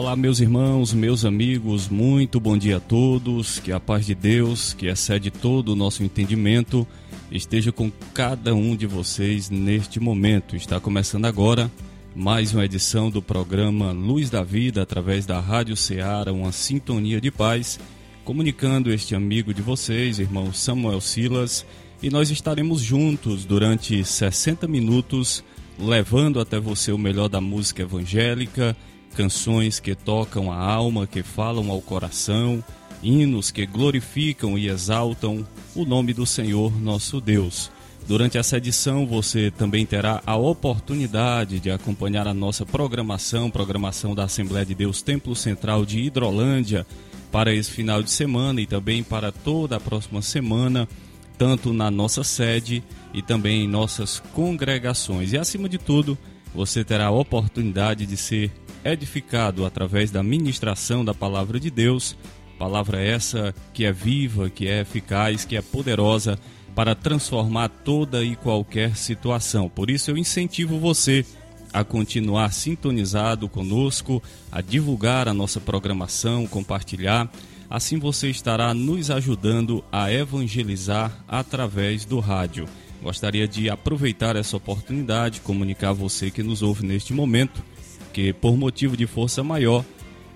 Olá, meus irmãos, meus amigos, muito bom dia a todos. Que a paz de Deus, que excede todo o nosso entendimento, esteja com cada um de vocês neste momento. Está começando agora mais uma edição do programa Luz da Vida através da Rádio Ceará, uma sintonia de paz, comunicando este amigo de vocês, irmão Samuel Silas, e nós estaremos juntos durante 60 minutos, levando até você o melhor da música evangélica canções que tocam a alma, que falam ao coração, hinos que glorificam e exaltam o nome do Senhor nosso Deus. Durante essa edição você também terá a oportunidade de acompanhar a nossa programação, programação da Assembleia de Deus Templo Central de Hidrolândia para esse final de semana e também para toda a próxima semana, tanto na nossa sede e também em nossas congregações. E acima de tudo, você terá a oportunidade de ser edificado através da ministração da palavra de Deus, palavra essa que é viva, que é eficaz, que é poderosa para transformar toda e qualquer situação. Por isso eu incentivo você a continuar sintonizado conosco, a divulgar a nossa programação, compartilhar. Assim você estará nos ajudando a evangelizar através do rádio. Gostaria de aproveitar essa oportunidade, comunicar a você que nos ouve neste momento que por motivo de força maior,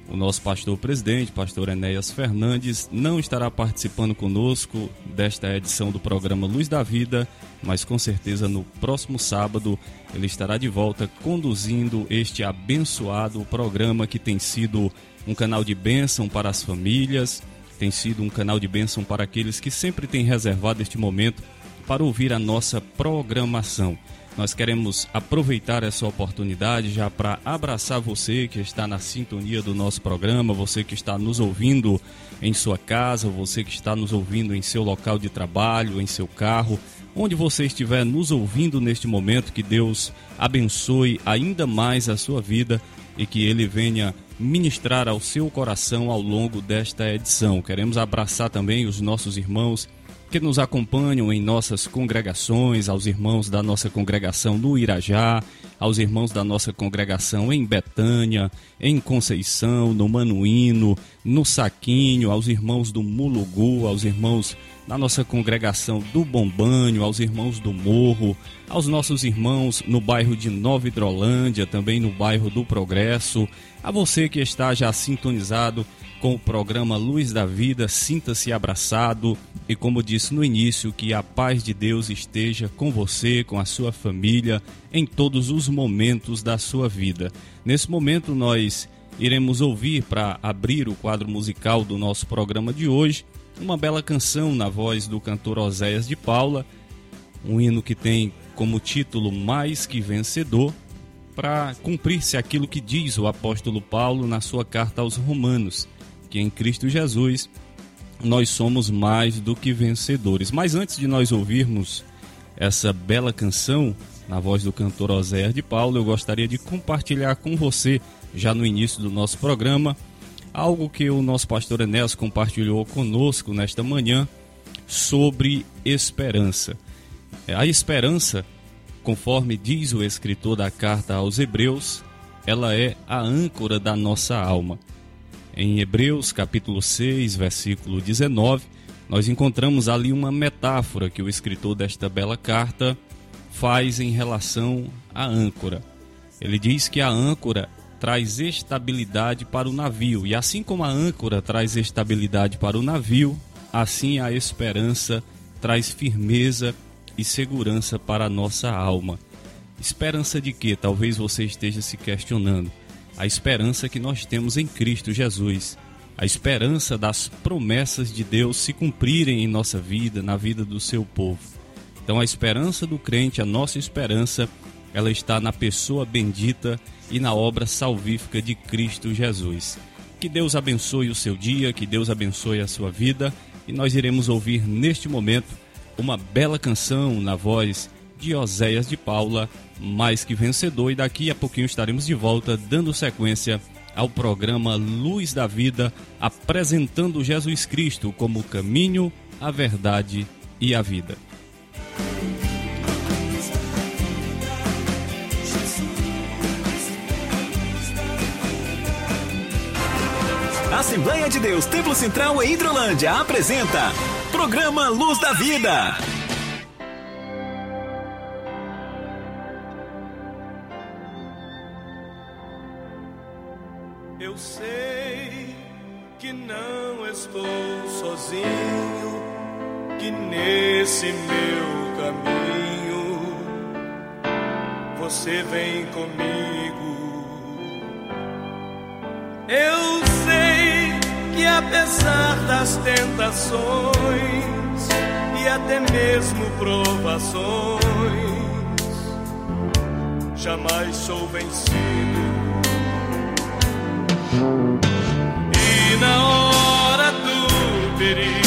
o nosso pastor presidente, pastor Enéas Fernandes, não estará participando conosco desta edição do programa Luz da Vida, mas com certeza no próximo sábado ele estará de volta conduzindo este abençoado programa que tem sido um canal de bênção para as famílias, tem sido um canal de bênção para aqueles que sempre têm reservado este momento para ouvir a nossa programação. Nós queremos aproveitar essa oportunidade já para abraçar você que está na sintonia do nosso programa, você que está nos ouvindo em sua casa, você que está nos ouvindo em seu local de trabalho, em seu carro, onde você estiver nos ouvindo neste momento, que Deus abençoe ainda mais a sua vida e que Ele venha ministrar ao seu coração ao longo desta edição. Queremos abraçar também os nossos irmãos que nos acompanham em nossas congregações, aos irmãos da nossa congregação no Irajá, aos irmãos da nossa congregação em Betânia, em Conceição, no Manuíno, no Saquinho, aos irmãos do Mulugu, aos irmãos da nossa congregação do Bombanho, aos irmãos do Morro, aos nossos irmãos no bairro de Nova Hidrolândia, também no bairro do Progresso, a você que está já sintonizado com o programa Luz da Vida. Sinta-se abraçado e, como disse no início, que a paz de Deus esteja com você, com a sua família, em todos os momentos da sua vida. Nesse momento, nós iremos ouvir, para abrir o quadro musical do nosso programa de hoje, uma bela canção na voz do cantor Oséias de Paula, um hino que tem como título Mais que Vencedor, para cumprir-se aquilo que diz o apóstolo Paulo na sua carta aos Romanos que em Cristo Jesus nós somos mais do que vencedores. Mas antes de nós ouvirmos essa bela canção na voz do cantor Oséias de Paulo, eu gostaria de compartilhar com você, já no início do nosso programa, algo que o nosso pastor Enéas compartilhou conosco nesta manhã sobre esperança. A esperança, conforme diz o escritor da carta aos Hebreus, ela é a âncora da nossa alma. Em Hebreus capítulo 6, versículo 19, nós encontramos ali uma metáfora que o escritor desta bela carta faz em relação à âncora. Ele diz que a âncora traz estabilidade para o navio, e assim como a âncora traz estabilidade para o navio, assim a esperança traz firmeza e segurança para a nossa alma. Esperança de que? Talvez você esteja se questionando a esperança que nós temos em Cristo Jesus. a esperança das promessas de Deus se cumprirem em nossa vida, na vida do seu povo. Então a esperança do crente, a nossa esperança, ela está na pessoa bendita e na obra salvífica de Cristo Jesus. Que Deus abençoe o seu dia, que Deus abençoe a sua vida, e nós iremos ouvir neste momento uma bela canção na voz de Oséias de Paula, mais que vencedor, e daqui a pouquinho estaremos de volta dando sequência ao programa Luz da Vida, apresentando Jesus Cristo como o caminho, a verdade e a vida. Assembleia de Deus Templo Central em Hidrolândia apresenta Programa Luz da Vida. Você vem comigo. Eu sei que apesar das tentações e até mesmo provações, jamais sou vencido e na hora do perigo,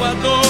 Salvador,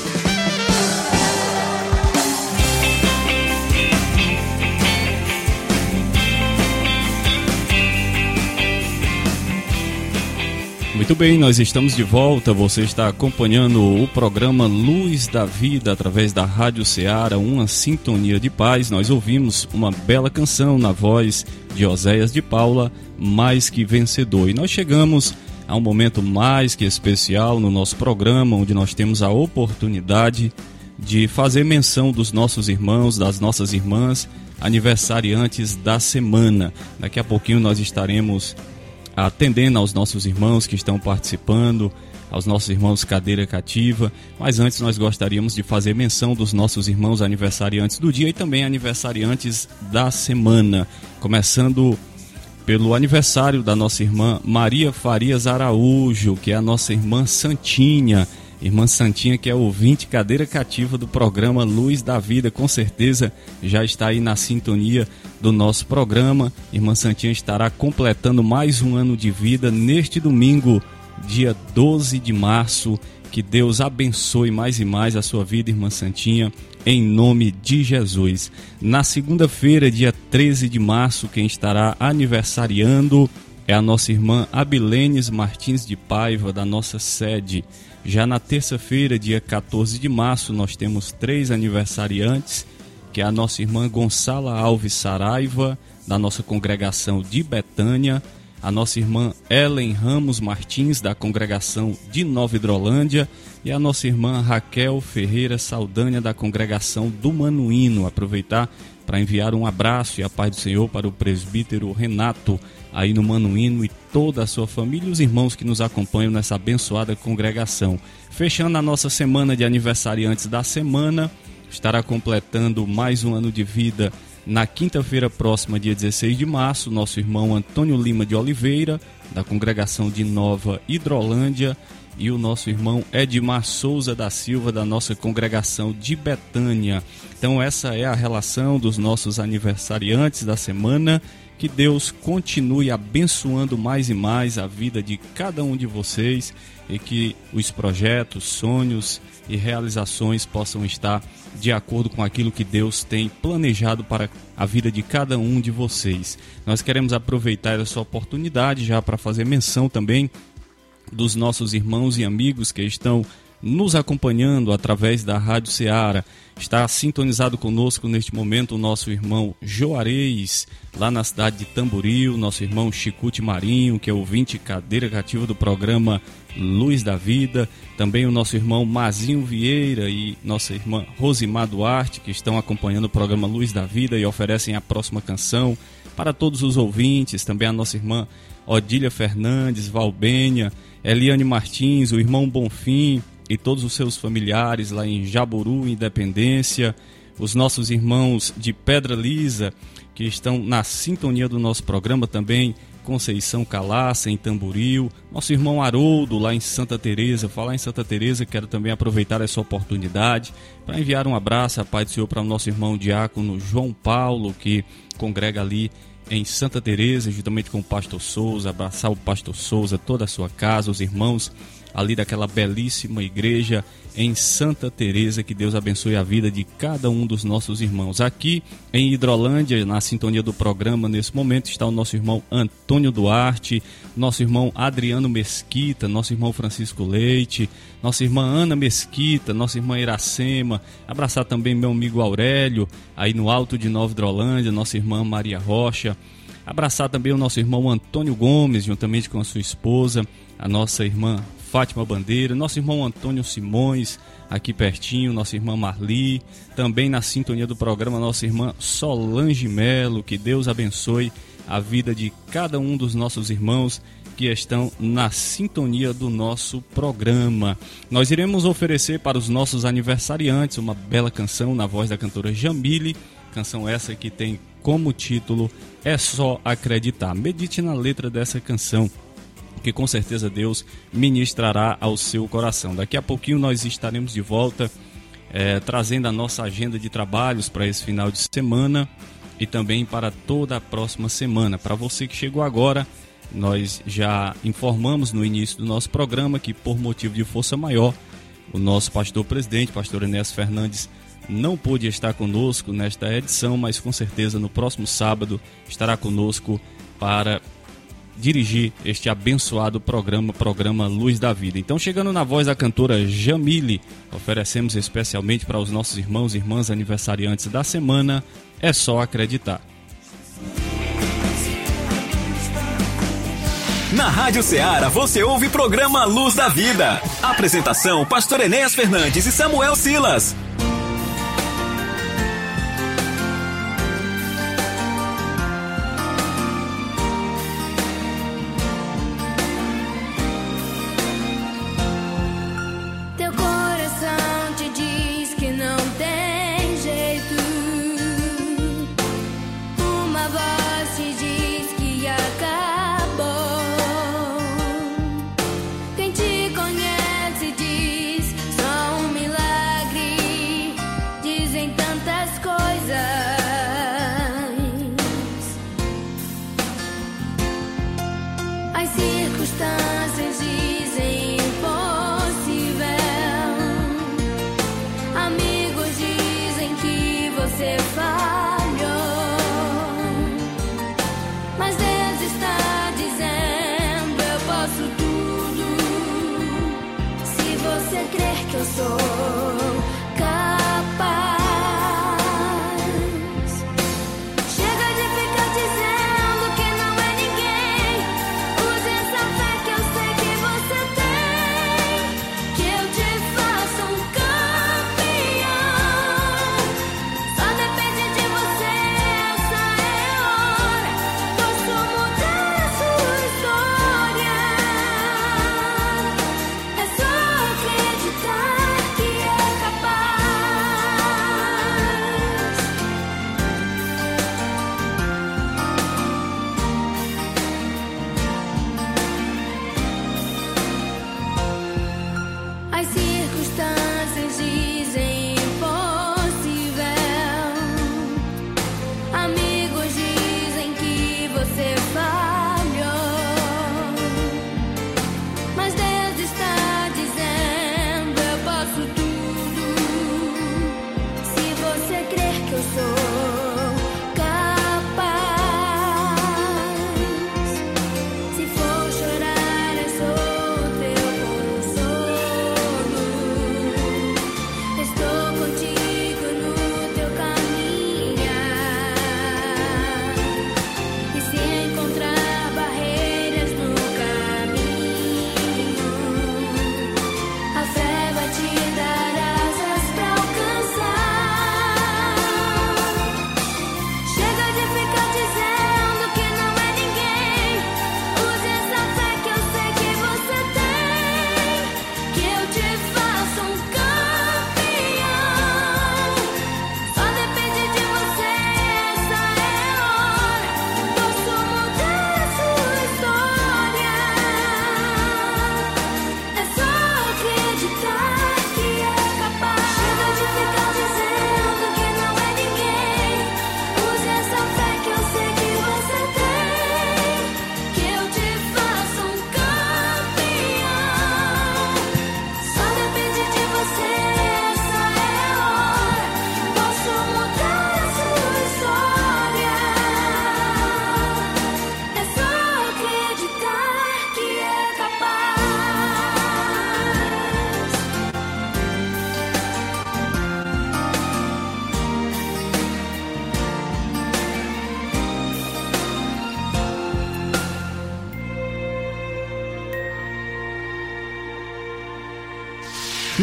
Muito bem, nós estamos de volta. Você está acompanhando o programa Luz da Vida através da Rádio Ceará, uma sintonia de paz. Nós ouvimos uma bela canção na voz de Oséias de Paula, Mais que Vencedor. E nós chegamos a um momento mais que especial no nosso programa, onde nós temos a oportunidade de fazer menção dos nossos irmãos, das nossas irmãs, aniversariantes da semana. Daqui a pouquinho nós estaremos atendendo aos nossos irmãos que estão participando, aos nossos irmãos cadeira cativa, mas antes nós gostaríamos de fazer menção dos nossos irmãos aniversariantes do dia e também aniversariantes da semana, começando pelo aniversário da nossa irmã Maria Farias Araújo, que é a nossa irmã Santinha. Irmã Santinha, que é ouvinte cadeira cativa do programa Luz da Vida, com certeza já está aí na sintonia do nosso programa. Irmã Santinha estará completando mais um ano de vida neste domingo, dia 12 de março. Que Deus abençoe mais e mais a sua vida, irmã Santinha, em nome de Jesus. Na segunda-feira, dia 13 de março, quem estará aniversariando é a nossa irmã Abilenes Martins de Paiva, da nossa sede. Já na terça-feira, dia 14 de março, nós temos três aniversariantes, que é a nossa irmã Gonçala Alves Saraiva, da nossa congregação de Betânia, a nossa irmã Ellen Ramos Martins, da congregação de Nova Hidrolândia, e a nossa irmã Raquel Ferreira Saldanha, da congregação do Manuíno. Aproveitar para enviar um abraço e a paz do Senhor para o presbítero Renato, aí no Manuíno, e toda a sua família e os irmãos que nos acompanham nessa abençoada congregação. Fechando a nossa semana de aniversariantes da semana, estará completando mais um ano de vida na quinta-feira próxima, dia 16 de março, nosso irmão Antônio Lima de Oliveira, da congregação de Nova Hidrolândia, e o nosso irmão Edmar Souza da Silva, da nossa congregação de Betânia. Então, essa é a relação dos nossos aniversariantes da semana. Que Deus continue abençoando mais e mais a vida de cada um de vocês e que os projetos, sonhos e realizações possam estar de acordo com aquilo que Deus tem planejado para a vida de cada um de vocês. Nós queremos aproveitar essa oportunidade já para fazer menção também dos nossos irmãos e amigos que estão nos acompanhando através da Rádio Ceará. Está sintonizado conosco neste momento o nosso irmão Joareis, lá na cidade de Tamboril, nosso irmão Chicute Marinho, que é ouvinte cadeira cativa do programa Luz da Vida, também o nosso irmão Mazinho Vieira e nossa irmã Rosimar Duarte, que estão acompanhando o programa Luz da Vida e oferecem a próxima canção para todos os ouvintes, também a nossa irmã Odília Fernandes, Valbênia, Eliane Martins, o irmão Bonfim e todos os seus familiares lá em Jaburu, Independência, os nossos irmãos de Pedra Lisa, que estão na sintonia do nosso programa também, Conceição Calaça, em Tamboril, nosso irmão Haroldo, lá em Santa Teresa. Falar em Santa Teresa, quero também aproveitar essa oportunidade para enviar um abraço, a paz do Senhor, para o nosso irmão diácono João Paulo, que congrega ali em Santa Teresa, juntamente com o pastor Souza, abraçar o pastor Souza, toda a sua casa, os irmãos ali daquela belíssima igreja em Santa Teresa, que Deus abençoe a vida de cada um dos nossos irmãos. Aqui em Hidrolândia, na sintonia do programa, nesse momento está o nosso irmão Antônio Duarte, nosso irmão Adriano Mesquita, nosso irmão Francisco Leite, nossa irmã Ana Mesquita, nossa irmã Iracema, abraçar também meu amigo Aurélio, aí no alto de Nova Hidrolândia, nossa irmã Maria Rocha, abraçar também o nosso irmão Antônio Gomes, juntamente com a sua esposa, a nossa irmã Fátima Bandeira, nosso irmão Antônio Simões, aqui pertinho, nossa irmã Marli, também na sintonia do programa, nossa irmã Solange Melo, que Deus abençoe a vida de cada um dos nossos irmãos que estão na sintonia do nosso programa. Nós iremos oferecer para os nossos aniversariantes uma bela canção na voz da cantora Jamile, canção essa que tem como título É Só Acreditar. Medite na letra dessa canção que com certeza Deus ministrará ao seu coração. Daqui a pouquinho nós estaremos de volta é, trazendo a nossa agenda de trabalhos para esse final de semana e também para toda a próxima semana. Para você que chegou agora, nós já informamos no início do nosso programa que, por motivo de força maior, o nosso pastor presidente, pastor Enéas Fernandes, não pôde estar conosco nesta edição, mas com certeza no próximo sábado estará conosco para dirigir este abençoado programa, programa Luz da Vida. Então, chegando na voz da cantora Jamile, oferecemos especialmente para os nossos irmãos e irmãs aniversariantes da semana, é só acreditar. Na Rádio Ceará você ouve programa Luz da Vida. Apresentação: Pastor Enéas Fernandes e Samuel Silas.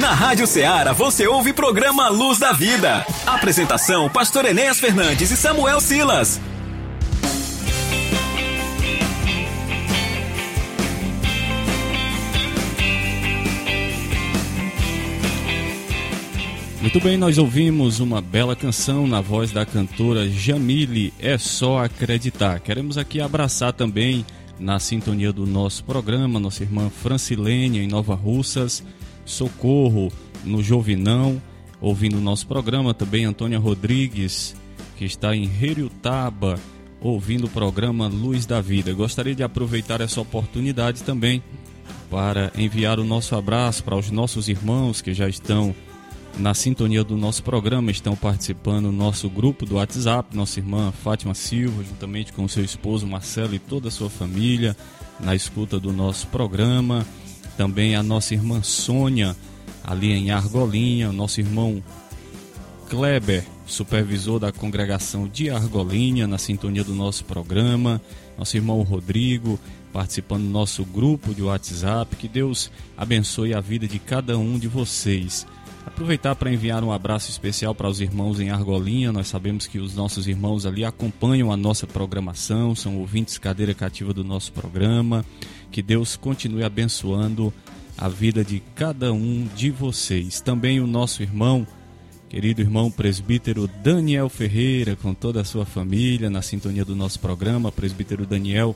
Na Rádio Ceará você ouve programa Luz da Vida. Apresentação: Pastor Enéas Fernandes e Samuel Silas. Muito bem, nós ouvimos uma bela canção na voz da cantora Jamile, É Só Acreditar. Queremos aqui abraçar também, na sintonia do nosso programa, nossa irmã Francilene, em Nova Russas, Socorro, no Jovinão, ouvindo o nosso programa. Também Antônia Rodrigues, que está em Heriutaba, ouvindo o programa Luz da Vida. Gostaria de aproveitar essa oportunidade também para enviar o nosso abraço para os nossos irmãos que já estão na sintonia do nosso programa, estão participando do nosso grupo do WhatsApp, nossa irmã Fátima Silva, juntamente com seu esposo Marcelo e toda a sua família, na escuta do nosso programa. Também a nossa irmã Sônia, ali em Argolinha, nosso irmão Kleber, supervisor da congregação de Argolinha, na sintonia do nosso programa, nosso irmão Rodrigo, participando do nosso grupo de WhatsApp. Que Deus abençoe a vida de cada um de vocês. Aproveitar para enviar um abraço especial para os irmãos em Argolinha. Nós sabemos que os nossos irmãos ali acompanham a nossa programação, são ouvintes cadeira cativa do nosso programa. Que Deus continue abençoando a vida de cada um de vocês. Também o nosso irmão, querido irmão presbítero Daniel Ferreira, com toda a sua família, na sintonia do nosso programa. Presbítero Daniel,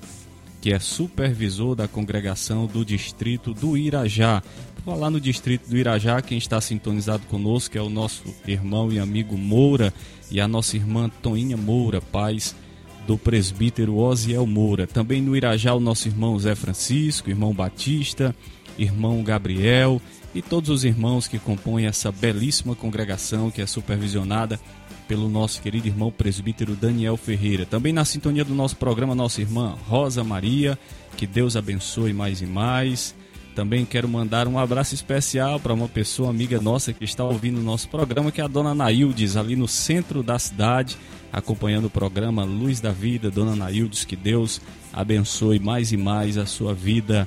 que é supervisor da congregação do distrito do Irajá. Por falar no distrito do Irajá, quem está sintonizado conosco é o nosso irmão e amigo Moura e a nossa irmã Toinha Moura, pais do presbítero Osiel Moura. Também no Irajá, o nosso irmão Zé Francisco, irmão Batista, irmão Gabriel e todos os irmãos que compõem essa belíssima congregação que é supervisionada pelo nosso querido irmão presbítero Daniel Ferreira. Também na sintonia do nosso programa, nossa irmã Rosa Maria, que Deus abençoe mais e mais. Também quero mandar um abraço especial para uma pessoa amiga nossa que está ouvindo o nosso programa, que é a dona Naildes, ali no centro da cidade, acompanhando o programa Luz da Vida. Dona Naildes, que Deus abençoe mais e mais a sua vida,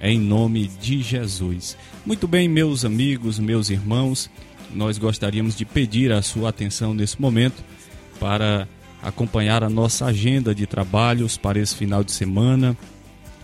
em nome de Jesus. Muito bem, meus amigos, meus irmãos, nós gostaríamos de pedir a sua atenção nesse momento para acompanhar a nossa agenda de trabalhos para esse final de semana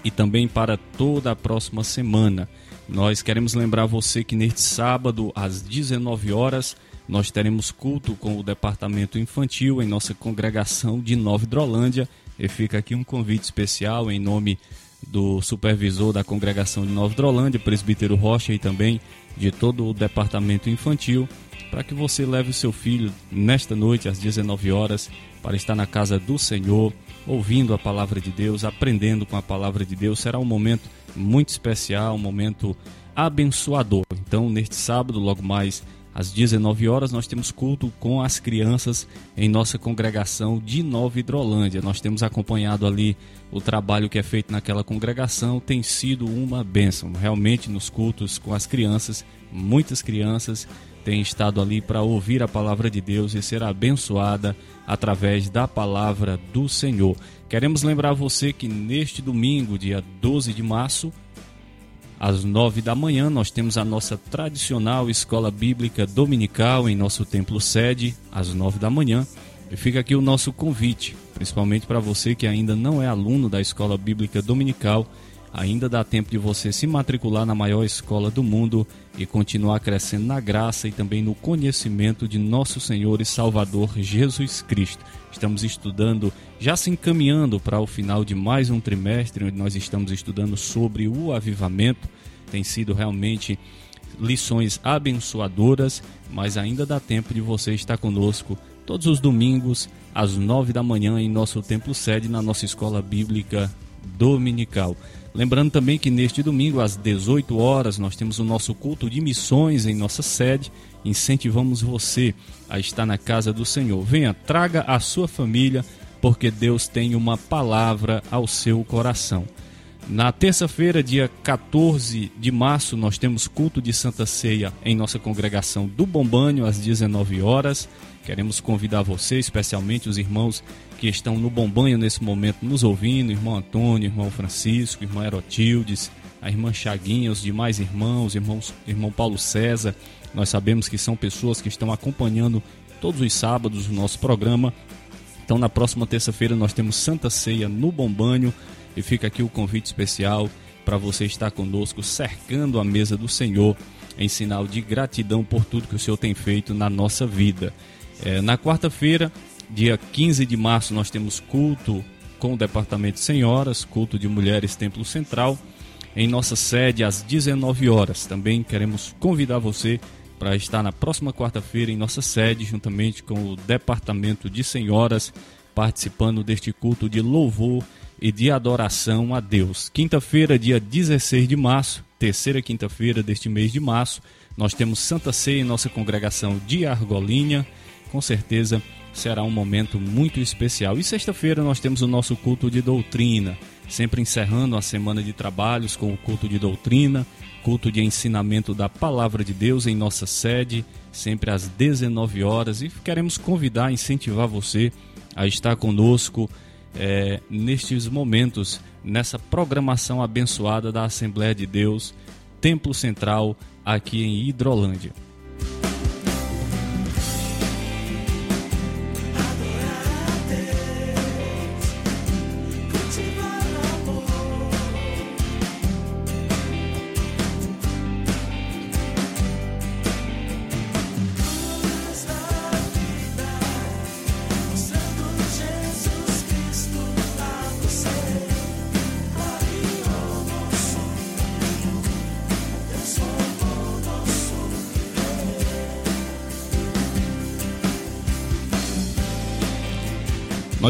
e também para toda a próxima semana. Nós queremos lembrar você que neste sábado, às 19 horas, nós teremos culto com o departamento infantil em nossa congregação de Nova Hidrolândia. E fica aqui um convite especial em nome do supervisor da congregação de Nova Hidrolândia, presbítero Rocha, e também de todo o departamento infantil, para que você leve o seu filho nesta noite, às 19 horas, para estar na casa do Senhor, ouvindo a palavra de Deus, aprendendo com a palavra de Deus. Será um momento muito especial, um momento abençoador. Então, neste sábado, logo mais às 19 horas, nós temos culto com as crianças em nossa congregação de Nova Hidrolândia. Nós temos acompanhado ali o trabalho que é feito naquela congregação, tem sido uma bênção. Realmente, nos cultos com as crianças, muitas crianças têm estado ali para ouvir a palavra de Deus e ser abençoada através da palavra do Senhor. Queremos lembrar você que neste domingo, dia 12 de março, às nove da manhã, nós temos a nossa tradicional escola bíblica dominical em nosso templo sede, às nove da manhã. E fica aqui o nosso convite, principalmente para você que ainda não é aluno da escola bíblica dominical Ainda dá tempo de você se matricular na maior escola do mundo e continuar crescendo na graça e também no conhecimento de nosso Senhor e Salvador Jesus Cristo. Estamos estudando, já se encaminhando para o final de mais um trimestre, onde nós estamos estudando sobre o avivamento. Tem sido realmente lições abençoadoras, mas ainda dá tempo de você estar conosco todos os domingos às nove da manhã em nosso templo sede na nossa escola bíblica dominical. Lembrando também que neste domingo, às 18 horas, nós temos o nosso culto de missões em nossa sede. Incentivamos você a estar na casa do Senhor. Venha, traga a sua família, porque Deus tem uma palavra ao seu coração. Na terça-feira, dia 14 de março, nós temos culto de Santa Ceia em nossa congregação do Bombânio, às 19 horas. Queremos convidar você, especialmente os irmãos que estão no Bombanho nesse momento nos ouvindo, irmão Antônio, irmão Francisco, irmã Erotildes, a irmã Chaguinha, os demais irmãos, irmãos, irmão Paulo César. Nós sabemos que são pessoas que estão acompanhando todos os sábados o nosso programa. Então, na próxima terça-feira, nós temos Santa Ceia no Bombanho e fica aqui o convite especial para você estar conosco, cercando a mesa do Senhor, em sinal de gratidão por tudo que o Senhor tem feito na nossa vida. É, na quarta-feira, dia 15 de março, nós temos culto com o Departamento de Senhoras, culto de Mulheres Templo Central em nossa sede às 19 horas. Também queremos convidar você para estar na próxima quarta-feira em nossa sede, juntamente com o Departamento de Senhoras, participando deste culto de louvor e de adoração a Deus. Quinta-feira, dia 16 de março, terceira quinta-feira deste mês de março, nós temos Santa Ceia em nossa congregação de Argolinha. Com certeza será um momento muito especial. E sexta-feira nós temos o nosso culto de doutrina sempre encerrando a semana de trabalhos com o culto de doutrina, culto de ensinamento da palavra de Deus em nossa sede, sempre às 19 horas. E queremos convidar, incentivar você a estar conosco é, nestes momentos, nessa programação abençoada da Assembleia de Deus, Templo Central, aqui em Hidrolândia.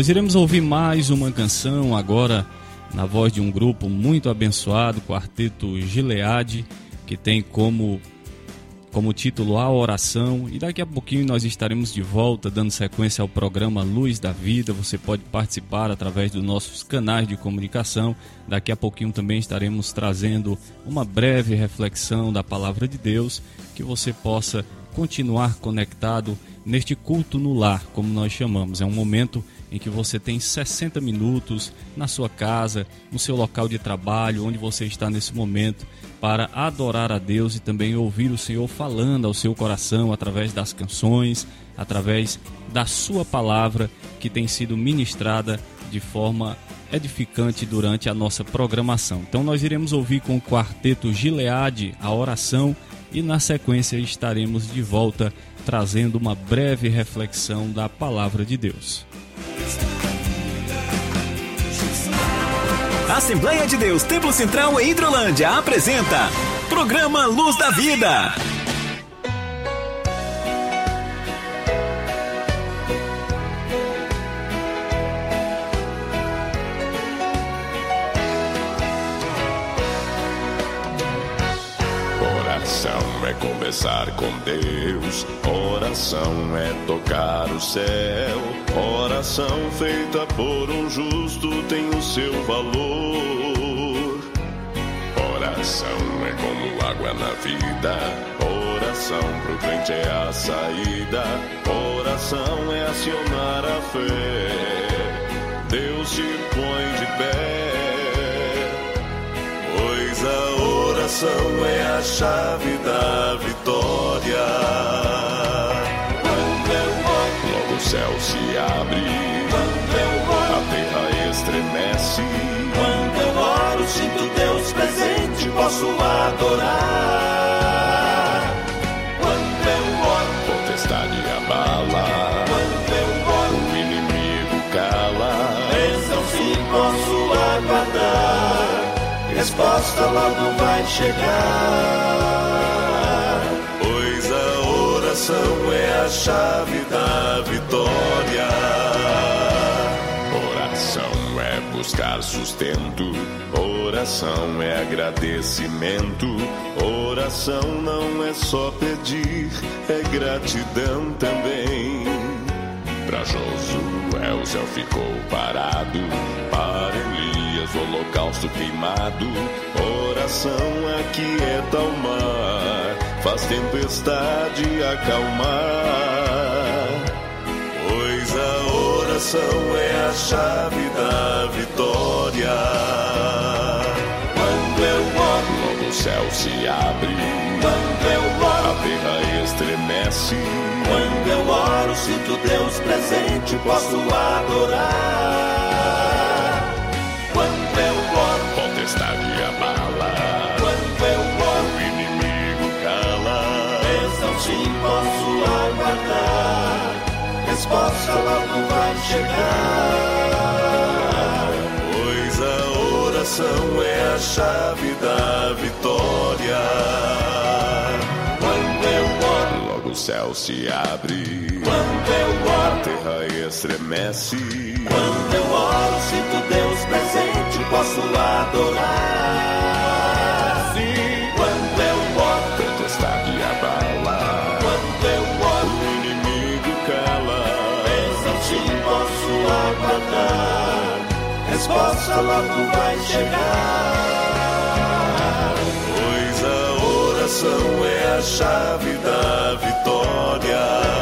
Nós iremos ouvir mais uma canção agora na voz de um grupo muito abençoado, Quarteto Gileade, que tem como como título A Oração. E daqui a pouquinho nós estaremos de volta dando sequência ao programa Luz da Vida. Você pode participar através dos nossos canais de comunicação. Daqui a pouquinho também estaremos trazendo uma breve reflexão da palavra de Deus que você possa continuar conectado neste culto no lar, como nós chamamos. É um momento em que você tem 60 minutos na sua casa, no seu local de trabalho, onde você está nesse momento, para adorar a Deus e também ouvir o Senhor falando ao seu coração através das canções, através da sua palavra que tem sido ministrada de forma edificante durante a nossa programação. Então nós iremos ouvir com o quarteto Gileade a oração e na sequência estaremos de volta trazendo uma breve reflexão da palavra de Deus. Assembleia de Deus Templo Central em Hidrolândia apresenta Programa Luz da Vida. Conversar com Deus, oração é tocar o céu, oração feita por um justo tem o seu valor. Oração é como água na vida, oração pro crente é a saída, oração é acionar a fé. Deus te põe oração é a chave da vitória. Quando eu oro, logo o céu se abre. Quando eu oro, a terra estremece. Quando eu oro, sinto Deus presente, posso adorar. Quando eu oro, potestade abala. Resposta logo vai chegar. Pois a oração é a chave da vitória. Oração é buscar sustento, oração é agradecimento. Oração não é só pedir, é gratidão também. Pra Josué o céu ficou parado, para O holocausto queimado. Oração aquieta o mar, faz tempestade acalmar. Pois a oração é a chave da vitória. Quando eu oro, o céu se abre. Quando eu oro, A terra estremece. quando eu oro, sinto Deus presente, posso adorar. Resposta logo vai chegar. Pois a oração é a chave da vitória. Quando eu oro, Logo o céu se abre. quando eu A oro, terra estremece. quando eu oro, sinto Deus presente, posso adorar. Aguardar. Resposta logo vai chegar. Pois a oração é a chave da vitória.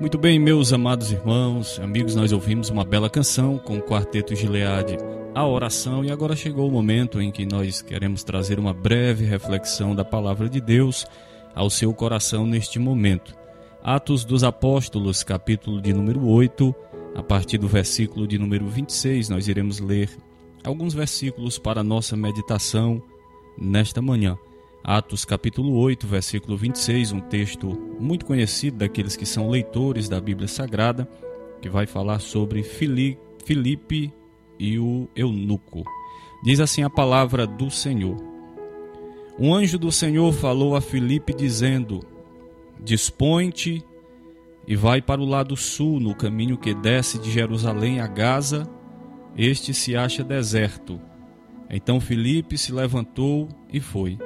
Muito bem, meus amados irmãos, amigos, nós ouvimos uma bela canção com o Quarteto Gileade, a oração, e agora chegou o momento em que nós queremos trazer uma breve reflexão da palavra de Deus ao seu coração neste momento. Atos dos Apóstolos, capítulo de número 8, a partir do versículo de número 26, nós iremos ler alguns versículos para a nossa meditação nesta manhã. Atos capítulo 8, versículo 26, um texto muito conhecido daqueles que são leitores da Bíblia Sagrada, que vai falar sobre Fili- Filipe e o eunuco. Diz assim a palavra do Senhor. Um anjo do Senhor falou a Filipe dizendo: Dispõe-te e vai para o lado sul, no caminho que desce de Jerusalém a Gaza. Este se acha deserto. Então Filipe se levantou e foi.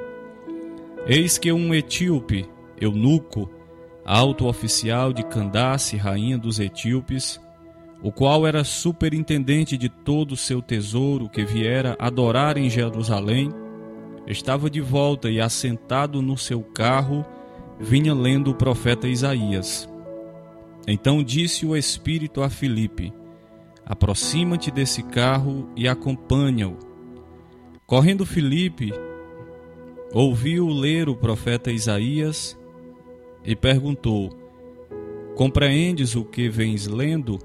Eis que um etíope, eunuco, alto oficial de Candace, rainha dos etíopes, o qual era superintendente de todo o seu tesouro que viera adorar em Jerusalém, estava de volta e assentado no seu carro, vinha lendo o profeta Isaías. Então disse o Espírito a Filipe: Aproxima-te desse carro e acompanha-o. Correndo Filipe, ouviu ler o profeta Isaías e perguntou: Compreendes o que vens lendo?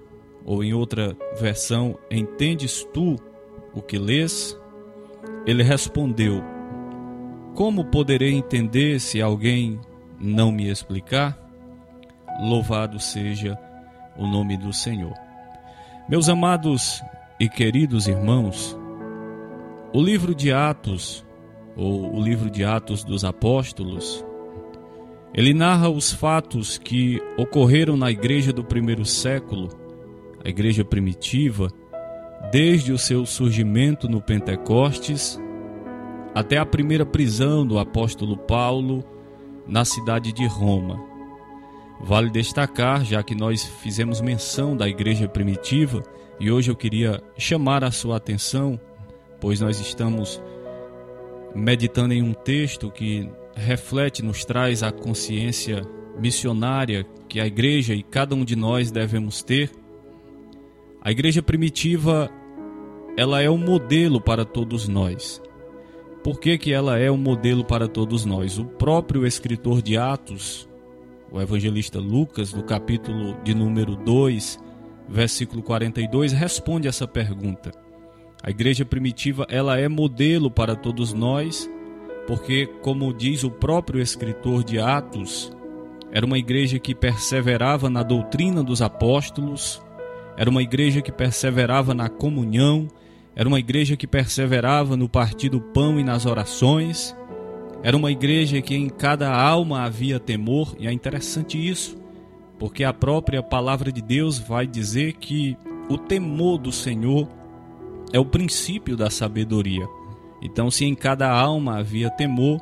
Ou em outra versão, entendes tu o que lês? Ele respondeu: Como poderei entender se alguém não me explicar? Louvado seja o nome do Senhor. Meus amados e queridos irmãos, o livro de Atos, ou o livro de Atos dos Apóstolos, ele narra os fatos que ocorreram na igreja do primeiro século, a igreja primitiva, desde o seu surgimento no Pentecostes até a primeira prisão do apóstolo Paulo na cidade de Roma. Vale destacar, já que nós fizemos menção da igreja primitiva, e hoje eu queria chamar a sua atenção, pois nós estamos meditando em um texto que reflete, nos traz a consciência missionária que a igreja e cada um de nós devemos ter. A igreja primitiva, ela é um modelo para todos nós. Por que, que ela é um modelo para todos nós? O próprio escritor de Atos, o evangelista Lucas, no capítulo de número 2, versículo 42, responde essa pergunta. A igreja primitiva, ela é modelo para todos nós, porque como diz o próprio escritor de Atos, era uma igreja que perseverava na doutrina dos apóstolos, era uma igreja que perseverava na comunhão, era uma igreja que perseverava no partir do pão e nas orações, era uma igreja que em cada alma havia temor, e é interessante isso, porque a própria palavra de Deus vai dizer que o temor do Senhor é o princípio da sabedoria. Então, se em cada alma havia temor,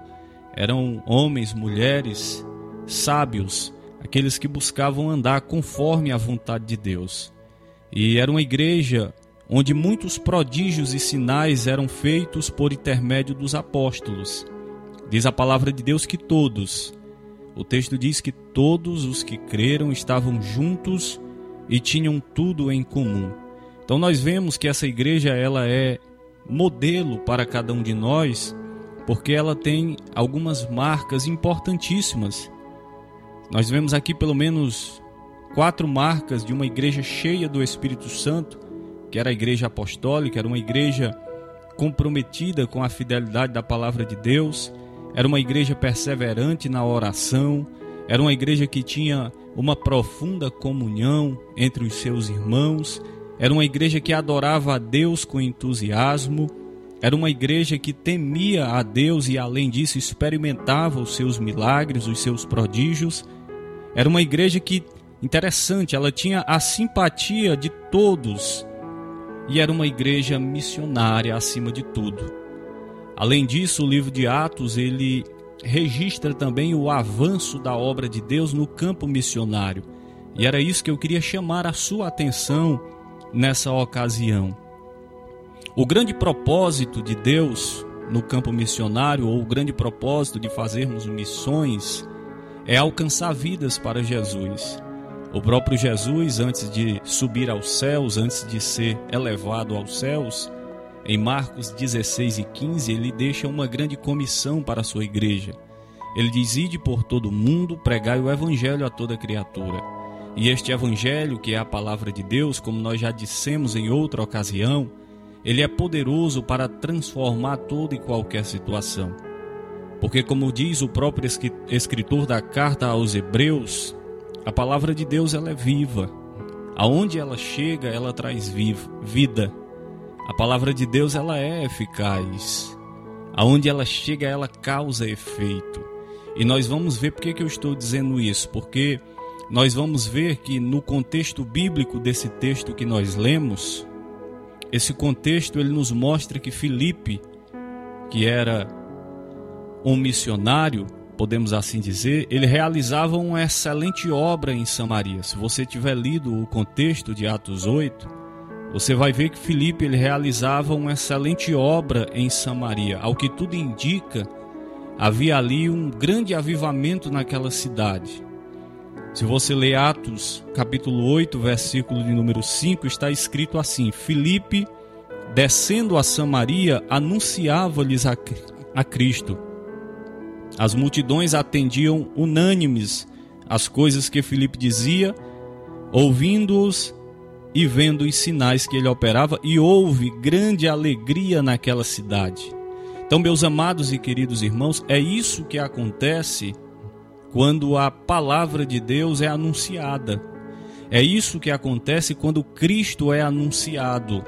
eram homens, mulheres, sábios, aqueles que buscavam andar conforme a vontade de Deus. E era uma igreja onde muitos prodígios e sinais eram feitos por intermédio dos apóstolos. Diz a palavra de Deus que todos, o texto diz que todos os que creram estavam juntos e tinham tudo em comum. Então nós vemos que essa igreja ela é modelo para cada um de nós, porque ela tem algumas marcas importantíssimas. Nós vemos aqui pelo menos quatro marcas de uma igreja cheia do Espírito Santo, que era a igreja apostólica, era uma igreja comprometida com a fidelidade da palavra de Deus, era uma igreja perseverante na oração, era uma igreja que tinha uma profunda comunhão entre os seus irmãos, era uma igreja que adorava a Deus com entusiasmo, era uma igreja que temia a Deus e, além disso, experimentava os seus milagres, os seus prodígios. Era uma igreja que, interessante, ela tinha a simpatia de todos e era uma igreja missionária acima de tudo. Além disso, o livro de Atos ele registra também o avanço da obra de Deus no campo missionário. E era isso que eu queria chamar a sua atenção nessa ocasião. O grande propósito de Deus no campo missionário, ou o grande propósito de fazermos missões, é alcançar vidas para Jesus. O próprio Jesus, antes de subir aos céus, antes de ser elevado aos céus, em Marcos 16 e 15, ele deixa uma grande comissão para a sua igreja. Ele diz: Ide por todo o mundo, pregai o evangelho a toda criatura. E este evangelho, que é a palavra de Deus, como nós já dissemos em outra ocasião, ele é poderoso para transformar toda e qualquer situação. Porque, como diz o próprio escritor da carta aos Hebreus, a palavra de Deus ela é viva. Aonde ela chega, ela traz vida. A palavra de Deus ela é eficaz. Aonde ela chega, ela causa efeito. E nós vamos ver por que, eu estou dizendo isso, porque nós vamos ver que no contexto bíblico desse texto que nós lemos, esse contexto ele nos mostra que Filipe, que era um missionário, podemos assim dizer, ele realizava uma excelente obra em Samaria. Se você tiver lido o contexto de Atos 8, você vai ver que Filipe ele realizava uma excelente obra em Samaria. Ao que tudo indica, havia ali um grande avivamento naquela cidade. Se você ler Atos, capítulo 8, versículo de número 5, está escrito assim: Filipe, descendo a Samaria, anunciava-lhes a, a Cristo. As multidões atendiam unânimes às coisas que Filipe dizia, ouvindo-os e vendo os sinais que ele operava, e houve grande alegria naquela cidade. Então, meus amados e queridos irmãos, é isso que acontece quando a palavra de Deus é anunciada. É isso que acontece quando Cristo é anunciado.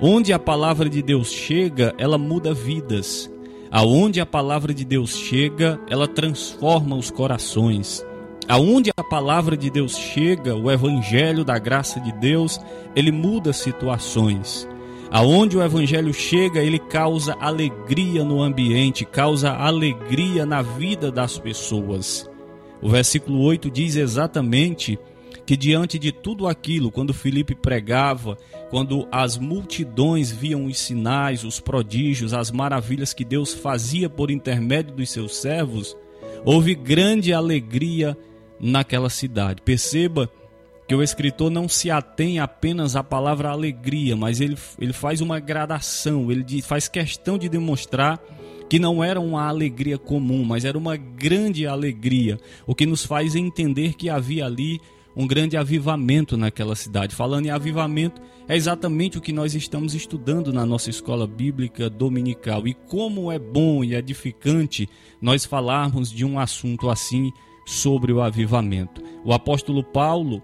Onde a palavra de Deus chega, ela muda vidas. Aonde a palavra de Deus chega, ela transforma os corações. Aonde a palavra de Deus chega, o evangelho da graça de Deus, ele muda situações. Aonde o evangelho chega, ele causa alegria no ambiente, causa alegria na vida das pessoas. O versículo 8 diz exatamente que diante de tudo aquilo, quando Filipe pregava, quando as multidões viam os sinais, os prodígios, as maravilhas que Deus fazia por intermédio dos seus servos, houve grande alegria naquela cidade. Perceba que o escritor não se atém apenas à palavra alegria, mas ele, ele faz uma gradação, ele faz questão de demonstrar que não era uma alegria comum, mas era uma grande alegria, o que nos faz entender que havia ali um grande avivamento naquela cidade. Falando em avivamento, é exatamente o que nós estamos estudando na nossa escola bíblica dominical. E como é bom e edificante nós falarmos de um assunto assim sobre o avivamento. O apóstolo Paulo,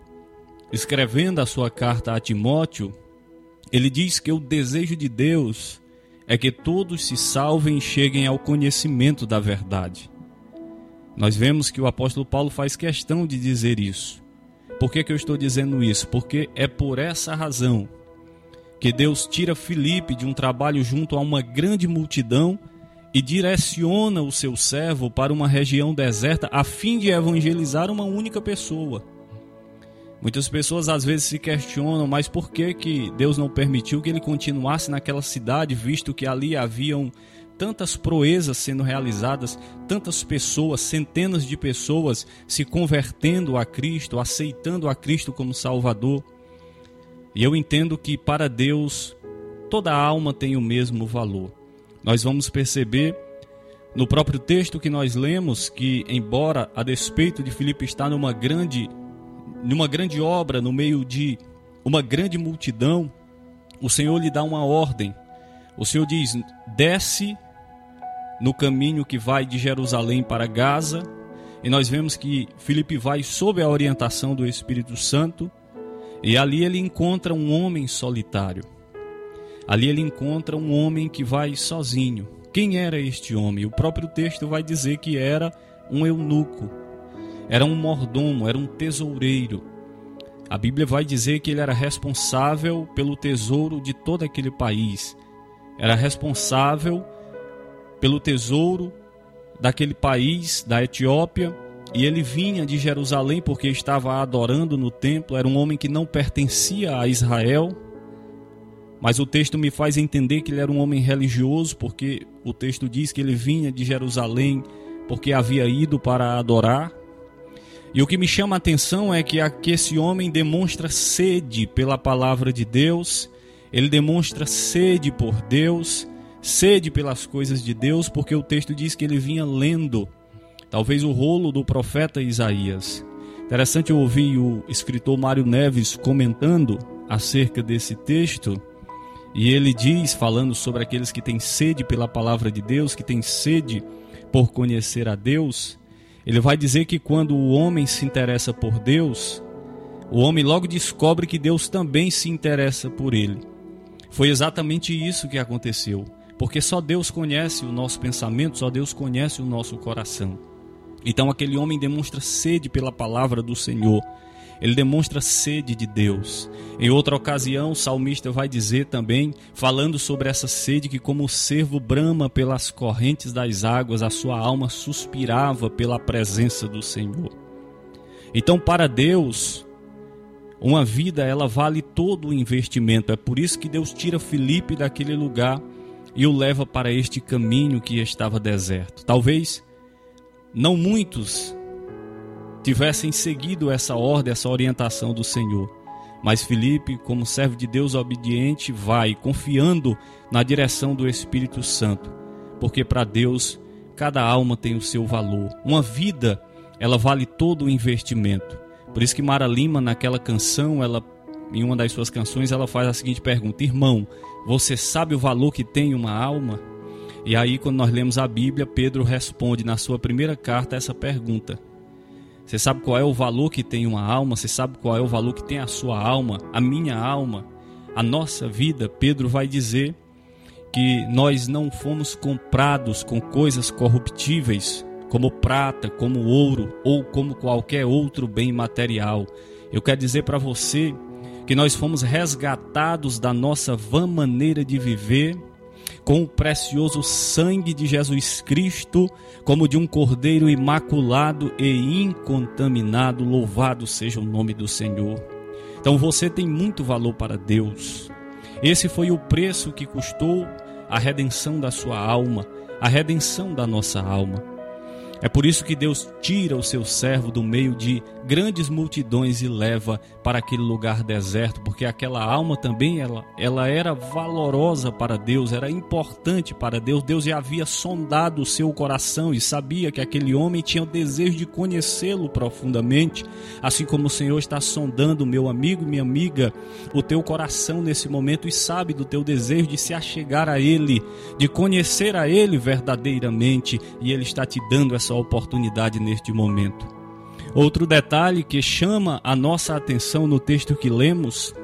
escrevendo a sua carta a Timóteo, ele diz que o desejo de Deus é que todos se salvem e cheguem ao conhecimento da verdade. Nós vemos que o apóstolo Paulo faz questão de dizer isso. Por que, que eu estou dizendo isso? Porque é por essa razão que Deus tira Filipe de um trabalho junto a uma grande multidão e direciona o seu servo para uma região deserta a fim de evangelizar uma única pessoa. Muitas pessoas às vezes se questionam, mas por que, que Deus não permitiu que ele continuasse naquela cidade, visto que ali haviam tantas proezas sendo realizadas, tantas pessoas, centenas de pessoas se convertendo a Cristo, aceitando a Cristo como Salvador. E eu entendo que para Deus toda alma tem o mesmo valor. Nós vamos perceber no próprio texto que nós lemos que, embora a despeito de Filipe estar numa grande numa grande obra, no meio de uma grande multidão, o Senhor lhe dá uma ordem. O Senhor diz: desce no caminho que vai de Jerusalém para Gaza. E nós vemos que Filipe vai sob a orientação do Espírito Santo. E ali ele encontra um homem solitário. Ali ele encontra um homem que vai sozinho. Quem era este homem? O próprio texto vai dizer que era um eunuco era um mordomo, era um tesoureiro. A Bíblia vai dizer que ele era responsável pelo tesouro de todo aquele país. Era responsável pelo tesouro daquele país, da Etiópia, e ele vinha de Jerusalém porque estava adorando no templo. Era um homem que não pertencia a Israel, mas o texto me faz entender que ele era um homem religioso, porque o texto diz que ele vinha de Jerusalém porque havia ido para adorar. E o que me chama a atenção é que aqui esse homem demonstra sede pela palavra de Deus, ele demonstra sede por Deus, sede pelas coisas de Deus, porque o texto diz que ele vinha lendo, talvez o rolo do profeta Isaías. Interessante eu ouvir o escritor Mário Neves comentando acerca desse texto, e ele diz, falando sobre aqueles que têm sede pela palavra de Deus, que têm sede por conhecer a Deus, ele vai dizer que quando o homem se interessa por Deus, o homem logo descobre que Deus também se interessa por ele. Foi exatamente isso que aconteceu, porque só Deus conhece o nosso pensamento, só Deus conhece o nosso coração. Então aquele homem demonstra sede pela palavra do Senhor ele demonstra sede de Deus. Em outra ocasião, o salmista vai dizer também, falando sobre essa sede, que como o servo brama pelas correntes das águas, a sua alma suspirava pela presença do Senhor. Então, para Deus, uma vida ela vale todo o investimento. É por isso que Deus tira Filipe daquele lugar e o leva para este caminho que estava deserto. Talvez não muitos tivessem seguido essa ordem, essa orientação do Senhor. Mas Felipe, como servo de Deus obediente, vai confiando na direção do Espírito Santo, porque para Deus cada alma tem o seu valor. Uma vida, ela vale todo o investimento. Por isso que Mara Lima naquela canção, ela em uma das suas canções, ela faz a seguinte pergunta: "Irmão, você sabe o valor que tem uma alma?" E aí quando nós lemos a Bíblia, Pedro responde na sua primeira carta essa pergunta: você sabe qual é o valor que tem uma alma? Você sabe qual é o valor que tem a sua alma, a minha alma, a nossa vida? Pedro vai dizer que nós não fomos comprados com coisas corruptíveis, como prata, como ouro ou como qualquer outro bem material. Eu quero dizer para você que nós fomos resgatados da nossa vã maneira de viver com o precioso sangue de Jesus Cristo, como de um cordeiro imaculado e incontaminado. Louvado seja o nome do Senhor. Então você tem muito valor para Deus. Esse foi o preço que custou a redenção da sua alma, a redenção da nossa alma. É por isso que Deus tira o seu servo do meio de grandes multidões e leva para aquele lugar deserto, porque aquela alma também ela, ela era valorosa para Deus, era importante para Deus. Deus já havia sondado o seu coração e sabia que aquele homem tinha o desejo de conhecê-lo profundamente, assim como o Senhor está sondando, meu amigo e minha amiga, o teu coração nesse momento e sabe do teu desejo de se achegar a Ele, de conhecer a Ele verdadeiramente, e Ele está te dando essa oportunidade neste momento. Outro detalhe que chama a nossa atenção no texto que lemos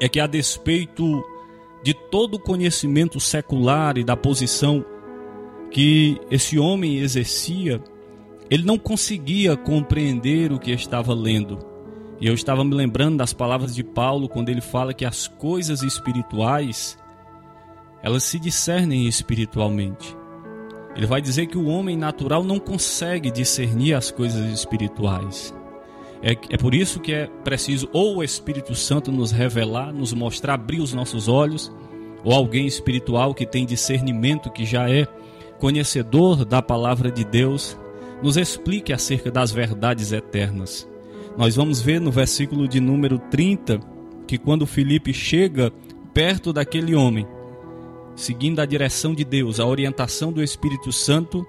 é que, a despeito de todo o conhecimento secular e da posição que esse homem exercia, ele não conseguia compreender o que estava lendo. E eu estava me lembrando das palavras de Paulo quando ele fala que as coisas espirituais elas se discernem espiritualmente. Ele vai dizer que o homem natural não consegue discernir as coisas espirituais. É, é por isso que é preciso ou o Espírito Santo nos revelar, nos mostrar, abrir os nossos olhos, ou alguém espiritual que tem discernimento, que já é conhecedor da palavra de Deus, nos explique acerca das verdades eternas. Nós vamos ver no versículo de número 30 que quando Felipe chega perto daquele homem, seguindo a direção de Deus, a orientação do Espírito Santo,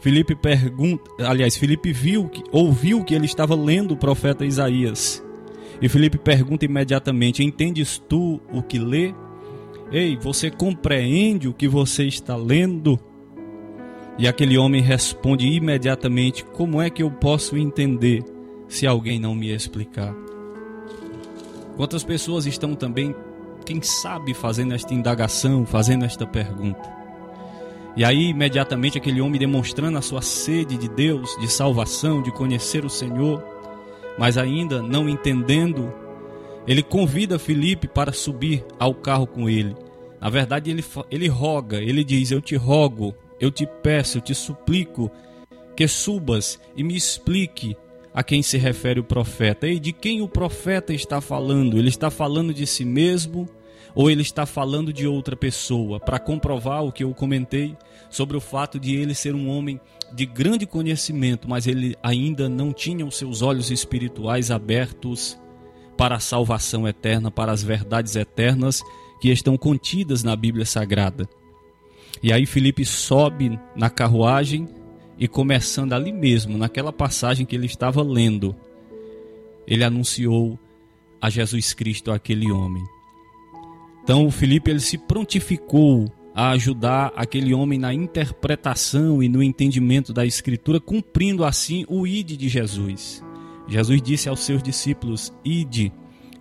Felipe pergunta, aliás, Felipe viu ouviu que ele estava lendo o profeta Isaías. E Felipe pergunta imediatamente: "Entendes tu o que lê? Ei, você compreende o que você está lendo?" E aquele homem responde imediatamente: Como é que eu posso entender se alguém não me explicar? Quantas pessoas estão também, quem sabe, fazendo esta indagação, fazendo esta pergunta? E aí, imediatamente, aquele homem demonstrando a sua sede de Deus, de salvação, de conhecer o Senhor, mas ainda não entendendo, ele convida Felipe para subir ao carro com ele. Na verdade, ele, ele roga, ele diz: Eu te rogo, eu te peço, eu te suplico que subas e me explique a quem se refere o profeta. E de quem o profeta está falando? Ele está falando de si mesmo ou ele está falando de outra pessoa? Para comprovar o que eu comentei sobre o fato de ele ser um homem de grande conhecimento, mas ele ainda não tinha os seus olhos espirituais abertos para a salvação eterna, para as verdades eternas que estão contidas na Bíblia Sagrada. E aí Felipe sobe na carruagem e começando ali mesmo, naquela passagem que ele estava lendo, ele anunciou a Jesus Cristo àquele homem. Então o Felipe ele se prontificou a ajudar aquele homem na interpretação e no entendimento da escritura, cumprindo assim o ide de Jesus. Jesus disse aos seus discípulos: Ide,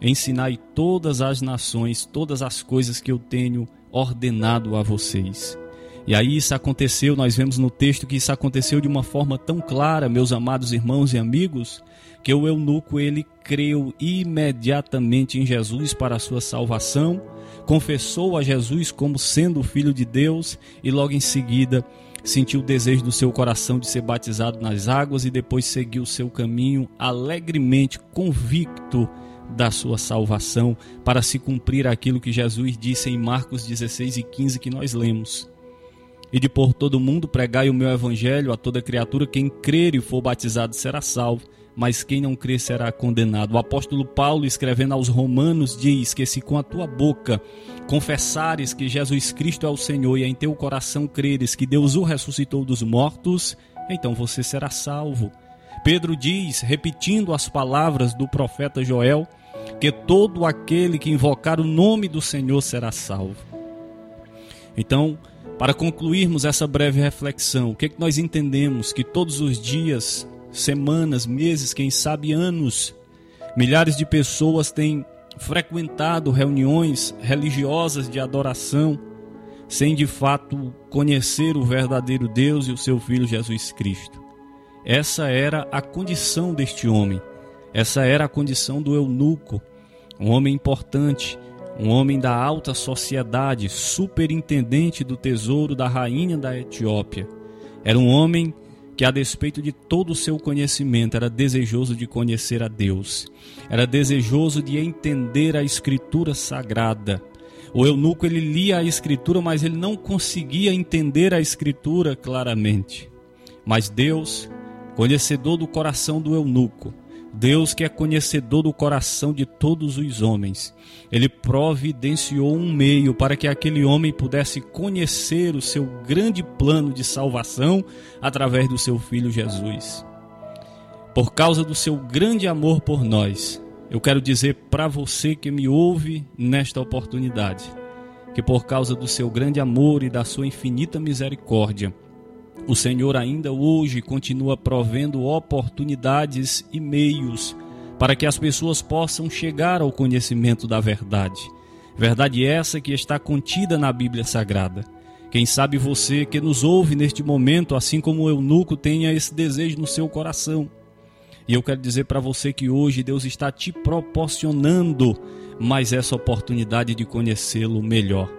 ensinai todas as nações, todas as coisas que eu tenho ordenado a vocês. E aí isso aconteceu, nós vemos no texto que isso aconteceu de uma forma tão clara, meus amados irmãos e amigos, que o eunuco ele creu imediatamente em Jesus para a sua salvação, confessou a Jesus como sendo o filho de Deus e logo em seguida sentiu o desejo do seu coração de ser batizado nas águas e depois seguiu o seu caminho alegremente convicto da sua salvação para se cumprir aquilo que Jesus disse em Marcos 16 e 15 que nós lemos e de por todo mundo pregai o meu evangelho a toda criatura. Quem crer e for batizado será salvo, mas quem não crer será condenado. O apóstolo Paulo, escrevendo aos Romanos, diz que se com a tua boca confessares que Jesus Cristo é o Senhor e em teu coração creres que Deus o ressuscitou dos mortos, então você será salvo. Pedro diz, repetindo as palavras do profeta Joel, que todo aquele que invocar o nome do Senhor será salvo. Então, para concluirmos essa breve reflexão, o que, é que nós entendemos? Que todos os dias, semanas, meses, quem sabe anos, milhares de pessoas têm frequentado reuniões religiosas de adoração, sem de fato conhecer o verdadeiro Deus e o seu Filho Jesus Cristo. Essa era a condição deste homem, essa era a condição do eunuco, um homem importante um homem da alta sociedade, superintendente do tesouro da rainha da Etiópia. Era um homem que, a despeito de todo o seu conhecimento, era desejoso de conhecer a Deus, era desejoso de entender a Escritura sagrada. O eunuco ele lia a Escritura, mas ele não conseguia entender a Escritura claramente. Mas Deus, conhecedor do coração do eunuco, Deus que é conhecedor do coração de todos os homens, ele providenciou um meio para que aquele homem pudesse conhecer o seu grande plano de salvação através do seu filho Jesus. Por causa do seu grande amor por nós, eu quero dizer para você que me ouve nesta oportunidade, que por causa do seu grande amor e da sua infinita misericórdia, o Senhor ainda hoje continua provendo oportunidades e meios para que as pessoas possam chegar ao conhecimento da verdade. Verdade essa que está contida na Bíblia Sagrada. Quem sabe você que nos ouve neste momento, assim como o eunuco, tenha esse desejo no seu coração. E eu quero dizer para você que hoje Deus está te proporcionando mais essa oportunidade de conhecê-lo melhor.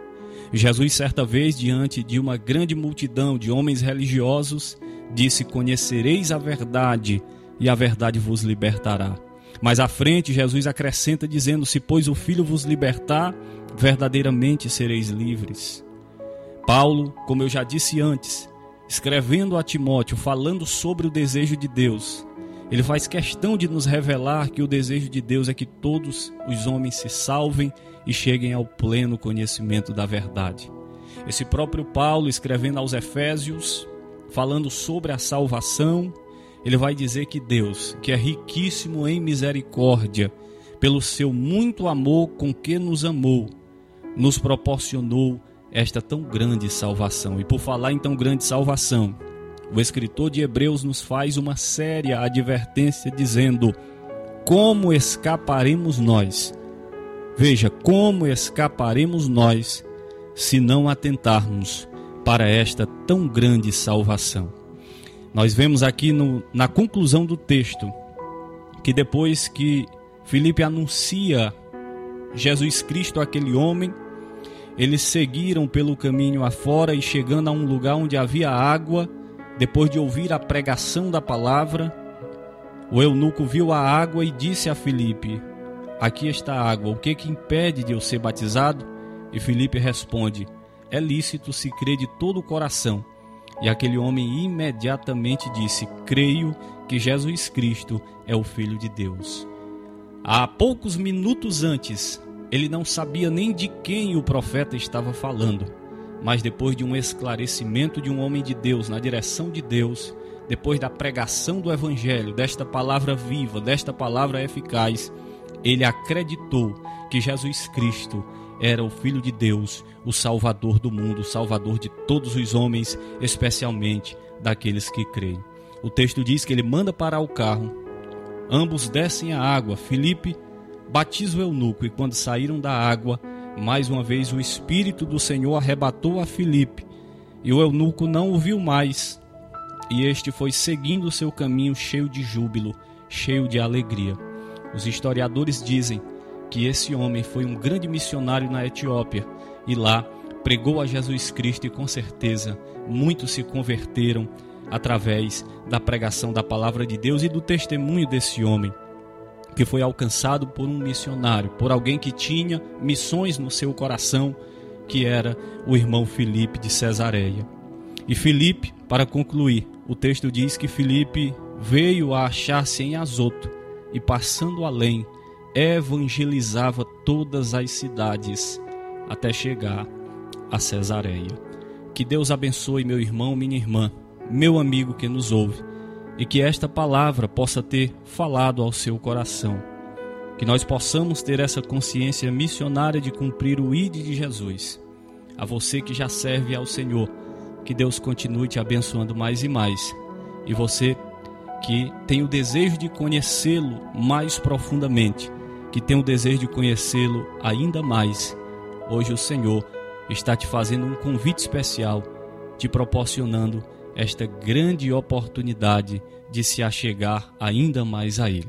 Jesus, certa vez, diante de uma grande multidão de homens religiosos, disse: Conhecereis a verdade, e a verdade vos libertará. Mais à frente, Jesus acrescenta dizendo: Se, pois, o Filho vos libertar, verdadeiramente sereis livres. Paulo, como eu já disse antes, escrevendo a Timóteo, falando sobre o desejo de Deus, ele faz questão de nos revelar que o desejo de Deus é que todos os homens se salvem e cheguem ao pleno conhecimento da verdade. Esse próprio Paulo, escrevendo aos Efésios, falando sobre a salvação, ele vai dizer que Deus, que é riquíssimo em misericórdia, pelo seu muito amor com que nos amou, nos proporcionou esta tão grande salvação. E por falar em tão grande salvação, o escritor de Hebreus nos faz uma séria advertência dizendo: Como escaparemos nós? Veja, como escaparemos nós se não atentarmos para esta tão grande salvação? Nós vemos aqui no, na conclusão do texto que depois que Filipe anuncia Jesus Cristo àquele homem, eles seguiram pelo caminho afora e chegando a um lugar onde havia água, depois de ouvir a pregação da palavra, o eunuco viu a água e disse a Filipe: Aqui está a água, o que que impede de eu ser batizado? E Filipe responde: É lícito se crer de todo o coração. E aquele homem imediatamente disse: Creio que Jesus Cristo é o Filho de Deus. Há poucos minutos antes, ele não sabia nem de quem o profeta estava falando, mas depois de um esclarecimento de um homem de Deus na direção de Deus, depois da pregação do Evangelho, desta palavra viva, desta palavra eficaz, ele acreditou que Jesus Cristo era o Filho de Deus, o Salvador do mundo, o Salvador de todos os homens, especialmente daqueles que creem. O texto diz que ele manda parar o carro, ambos descem a água, Filipe batiza o eunuco, e quando saíram da água, mais uma vez o Espírito do Senhor arrebatou a Filipe, e o eunuco não o viu mais, e este foi seguindo seu caminho cheio de júbilo, cheio de alegria. Os historiadores dizem que esse homem foi um grande missionário na Etiópia e lá pregou a Jesus Cristo e com certeza muitos se converteram através da pregação da palavra de Deus e do testemunho desse homem que foi alcançado por um missionário, por alguém que tinha missões no seu coração, que era o irmão Filipe de Cesareia. E Filipe, para concluir, o texto diz que Filipe veio a achar-se em Azoto e passando além, evangelizava todas as cidades até chegar a Cesareia. Que Deus abençoe meu irmão, minha irmã, meu amigo que nos ouve, e que esta palavra possa ter falado ao seu coração. Que nós possamos ter essa consciência missionária de cumprir o ID de Jesus. A você que já serve ao Senhor, que Deus continue te abençoando mais e mais. E você que tem o desejo de conhecê-lo mais profundamente, que tem o desejo de conhecê-lo ainda mais, hoje o Senhor está te fazendo um convite especial, te proporcionando esta grande oportunidade de se achegar ainda mais a Ele.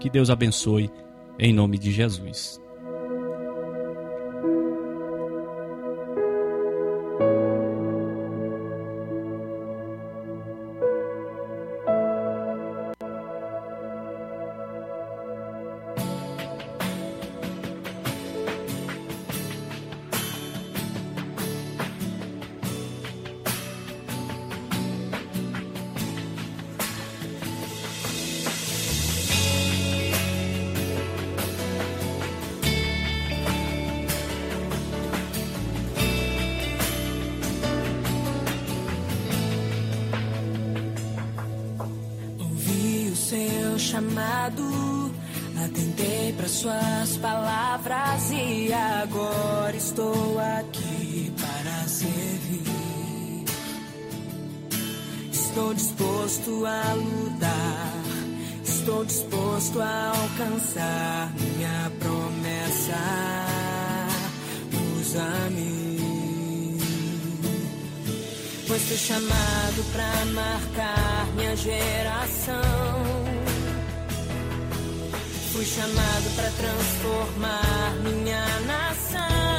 Que Deus abençoe, em nome de Jesus. Estou disposto a lutar, estou disposto a alcançar minha promessa. Usa-me, pois fui chamado para marcar minha geração. Fui chamado para transformar minha nação.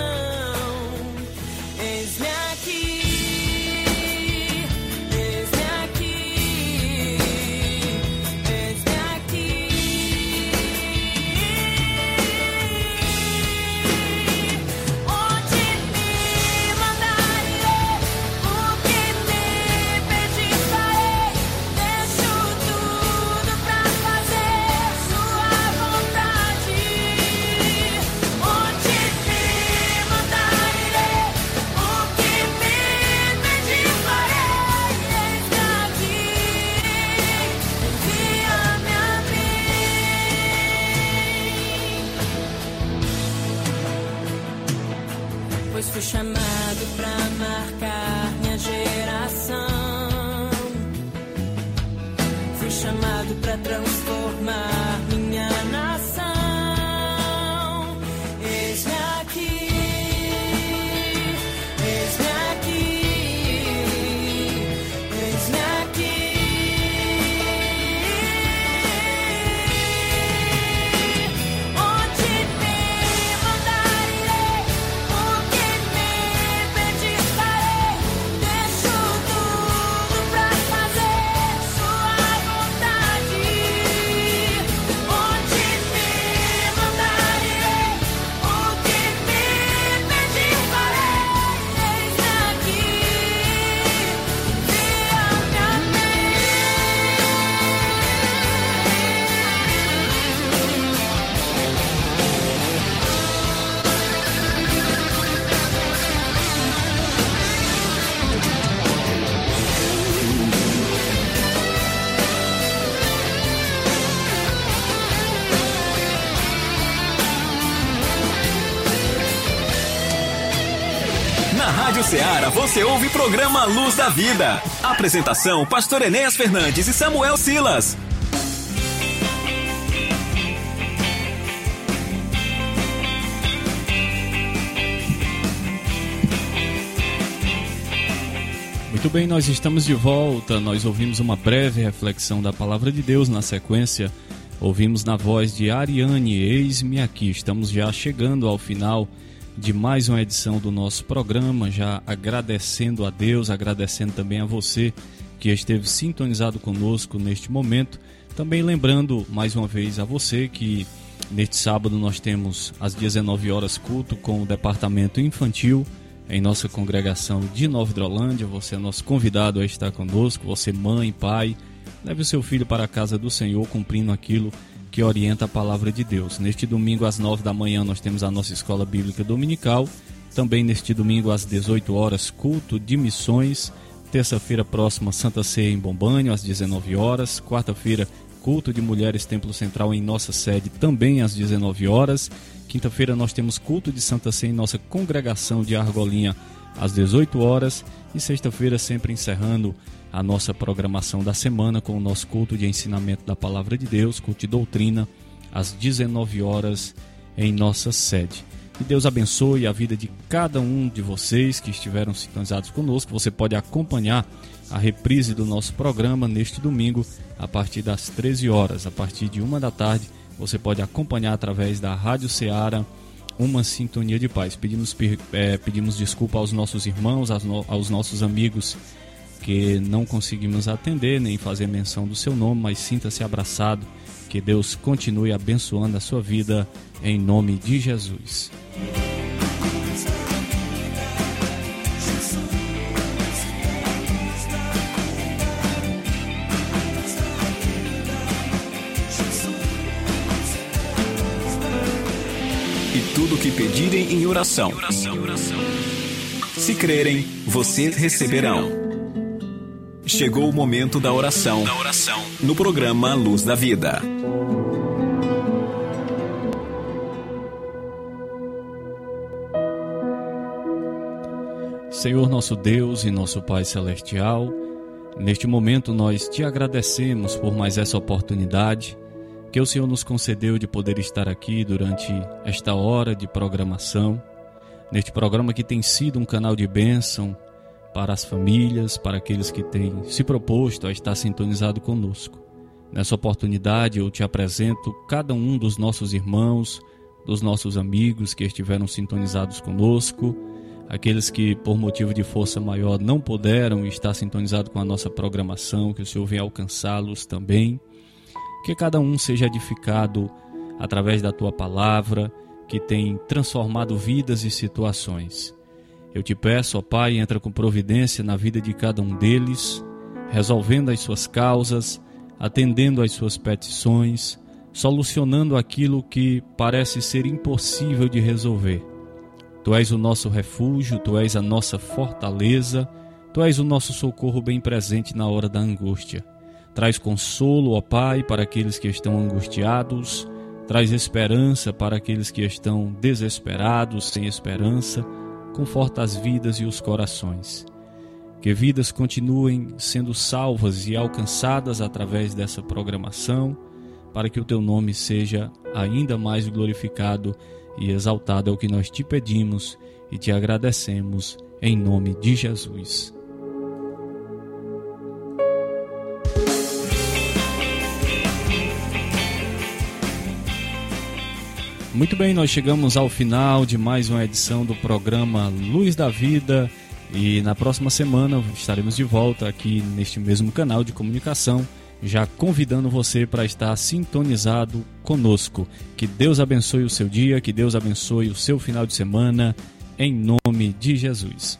Programa Luz da Vida. Apresentação: Pastor Enéas Fernandes e Samuel Silas. Muito bem, nós estamos de volta. Nós ouvimos uma breve reflexão da palavra de Deus na sequência. Ouvimos na voz de Ariane, eis-me aqui. Estamos já chegando ao final de mais uma edição do nosso programa, já agradecendo a Deus, agradecendo também a você que esteve sintonizado conosco neste momento. Também lembrando mais uma vez a você que neste sábado nós temos às 19 horas culto com o departamento infantil em nossa congregação de Nova Hidrolândia. Você é nosso convidado a estar conosco, você mãe, pai, leve o seu filho para a casa do Senhor cumprindo aquilo que orienta a palavra de Deus. Neste domingo às 9 da manhã nós temos a nossa escola bíblica dominical. Também neste domingo às 18 horas culto de missões. Terça-feira próxima Santa Ceia em Bombânio às 19 horas. Quarta-feira culto de mulheres Templo Central em nossa sede também às 19 horas. Quinta-feira nós temos culto de Santa Ceia em nossa congregação de Argolinha às 18 horas e sexta-feira sempre encerrando a nossa programação da semana com o nosso culto de ensinamento da palavra de Deus, culto de doutrina às 19 horas em nossa sede. Que Deus abençoe a vida de cada um de vocês que estiveram sintonizados conosco. Você pode acompanhar a reprise do nosso programa neste domingo a partir das 13 horas, a partir de uma da tarde. Você pode acompanhar através da Rádio Ceará uma sintonia de paz. Pedimos, é, pedimos desculpa aos nossos irmãos, aos, no, aos nossos amigos que não conseguimos atender nem fazer menção do seu nome, mas sinta-se abraçado. Que Deus continue abençoando a sua vida em nome de Jesus. E tudo que pedirem em oração. Se crerem, vocês receberão. Chegou o momento da oração. No programa Luz da Vida. Senhor nosso Deus e nosso Pai celestial, neste momento nós te agradecemos por mais essa oportunidade que o Senhor nos concedeu de poder estar aqui durante esta hora de programação, neste programa que tem sido um canal de bênção para as famílias, para aqueles que têm se proposto a estar sintonizado conosco. Nessa oportunidade eu te apresento cada um dos nossos irmãos, dos nossos amigos que estiveram sintonizados conosco, aqueles que por motivo de força maior não puderam estar sintonizados com a nossa programação, que o Senhor venha alcançá-los também. Que cada um seja edificado através da tua palavra, que tem transformado vidas e situações. Eu te peço, ó Pai, entra com providência na vida de cada um deles, resolvendo as suas causas, atendendo às suas petições, solucionando aquilo que parece ser impossível de resolver. Tu és o nosso refúgio, tu és a nossa fortaleza, tu és o nosso socorro bem presente na hora da angústia. Traz consolo, ó Pai, para aqueles que estão angustiados, traz esperança para aqueles que estão desesperados, sem esperança, conforta as vidas e os corações. Que vidas continuem sendo salvas e alcançadas através dessa programação, para que o teu nome seja ainda mais glorificado e exaltado é o que nós te pedimos e te agradecemos em nome de Jesus. Muito bem, nós chegamos ao final de mais uma edição do programa Luz da Vida e na próxima semana estaremos de volta aqui neste mesmo canal de comunicação, já convidando você para estar sintonizado conosco. Que Deus abençoe o seu dia, que Deus abençoe o seu final de semana, em nome de Jesus.